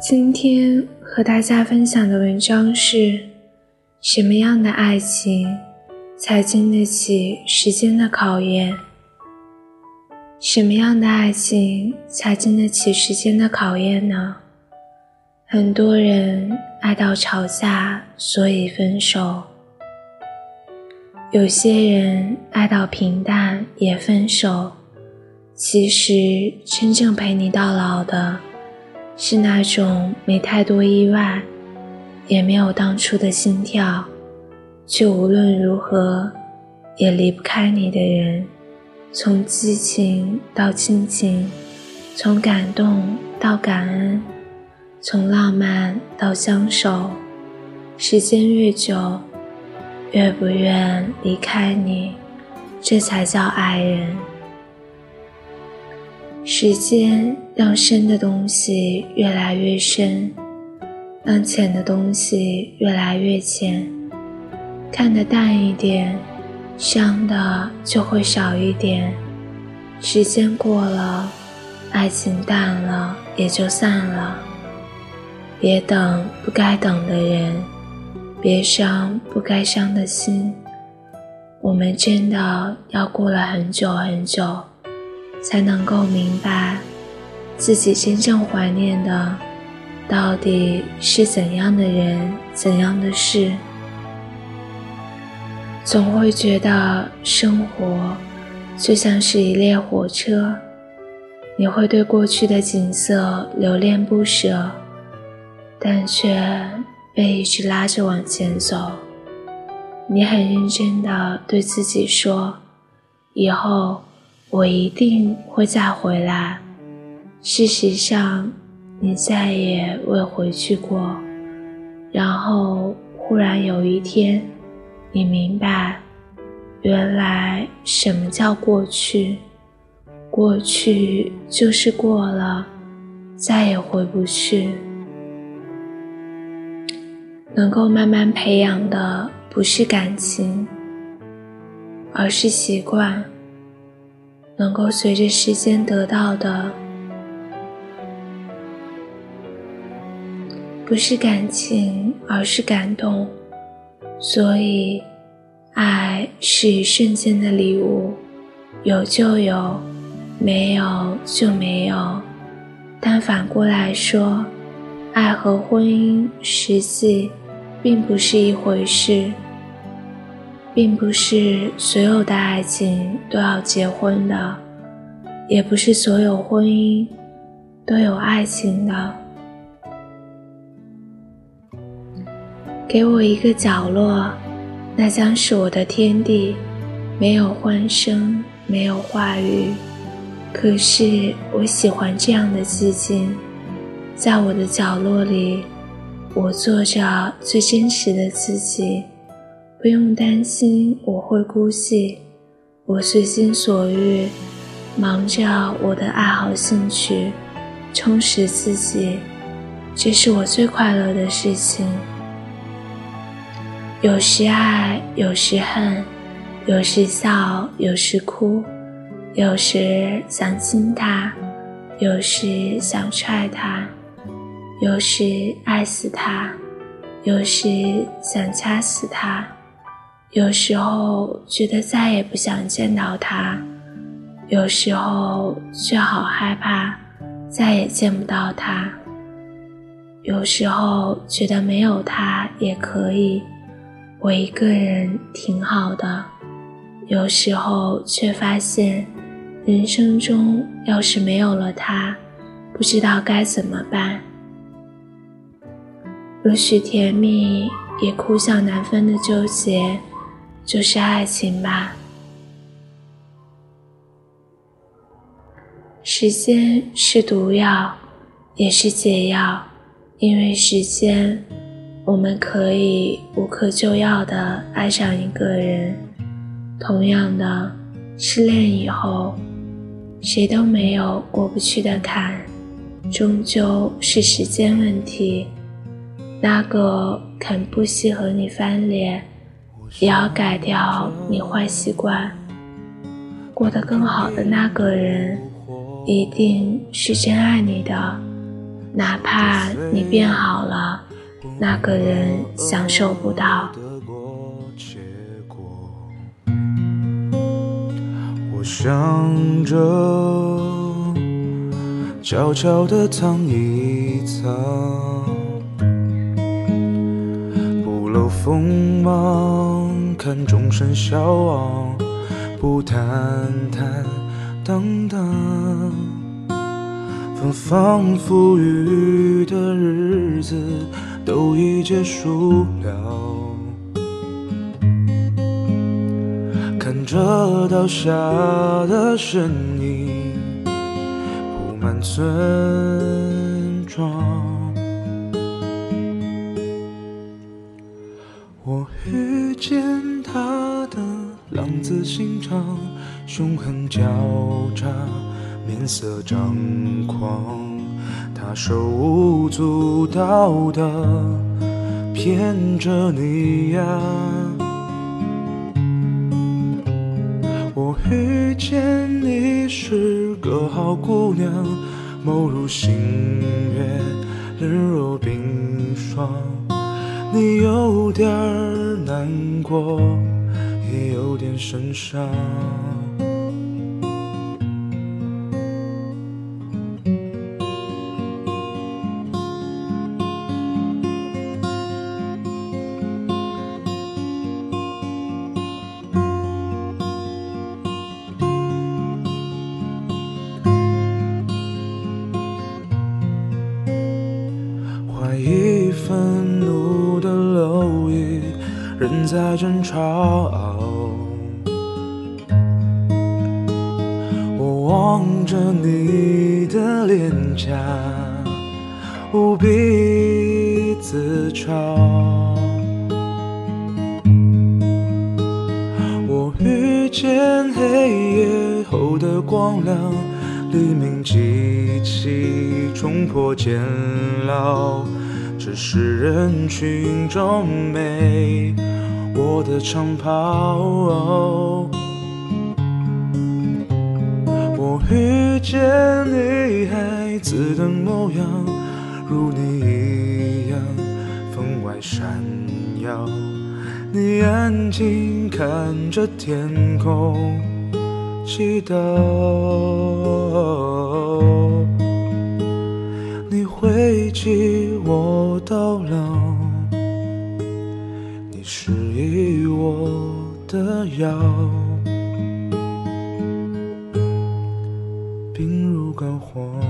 今天和大家分享的文章是：什么样的爱情才经得起时间的考验？什么样的爱情才经得起时间的考验呢？很多人爱到吵架，所以分手；有些人爱到平淡，也分手。其实，真正陪你到老的。是那种没太多意外，也没有当初的心跳，却无论如何也离不开你的人。从激情到亲情，从感动到感恩，从浪漫到相守，时间越久，越不愿离开你，这才叫爱人。时间让深的东西越来越深，让浅的东西越来越浅。看得淡一点，伤的就会少一点。时间过了，爱情淡了，也就散了。别等不该等的人，别伤不该伤的心。我们真的要过了很久很久。才能够明白，自己真正怀念的到底是怎样的人、怎样的事。总会觉得生活就像是一列火车，你会对过去的景色留恋不舍，但却被一直拉着往前走。你很认真的对自己说：“以后。”我一定会再回来。事实上，你再也未回去过。然后忽然有一天，你明白，原来什么叫过去？过去就是过了，再也回不去。能够慢慢培养的不是感情，而是习惯。能够随着时间得到的，不是感情，而是感动。所以，爱是一瞬间的礼物，有就有，没有就没有。但反过来说，爱和婚姻实际并不是一回事。并不是所有的爱情都要结婚的，也不是所有婚姻都有爱情的。给我一个角落，那将是我的天地，没有欢声，没有话语，可是我喜欢这样的寂静。在我的角落里，我做着最真实的自己。不用担心我会孤寂，我随心所欲，忙着我的爱好兴趣，充实自己，这是我最快乐的事情。有时爱，有时恨，有时笑，有时哭，有时想亲他，有时想踹他，有时爱死他，有时想掐死他。有时候觉得再也不想见到他，有时候却好害怕再也见不到他。有时候觉得没有他也可以，我一个人挺好的。有时候却发现，人生中要是没有了他，不知道该怎么办。若许甜蜜也哭笑难分的纠结。就是爱情吧。时间是毒药，也是解药。因为时间，我们可以无可救药的爱上一个人。同样的，失恋以后，谁都没有过不去的坎，终究是时间问题。那个肯不惜和你翻脸。也要改掉你坏习惯，过得更好的那个人，一定是真爱你的。哪怕你变好了，那个人享受不到。我想着悄悄地藏一藏，不露锋芒，看众生消亡，不坦坦荡荡。芬芳馥郁的日子都已结束了，看着倒下的身影铺满村庄，我遇见浪子心肠，凶狠狡诈。面色张狂，他手舞足蹈的骗着你呀。我遇见你是个好姑娘，眸如星月，冷若冰霜。你有点难过，也有点神伤。人在争吵，望着你的脸颊，无比自嘲。我遇见黑夜后的光亮，黎明即起，冲破监牢。只是人群中没我的长袍。遇见你孩子的模样，如你一样分外闪耀。你安静看着天空，祈祷。你会记我到老，你是依我的药，冰如膏肓。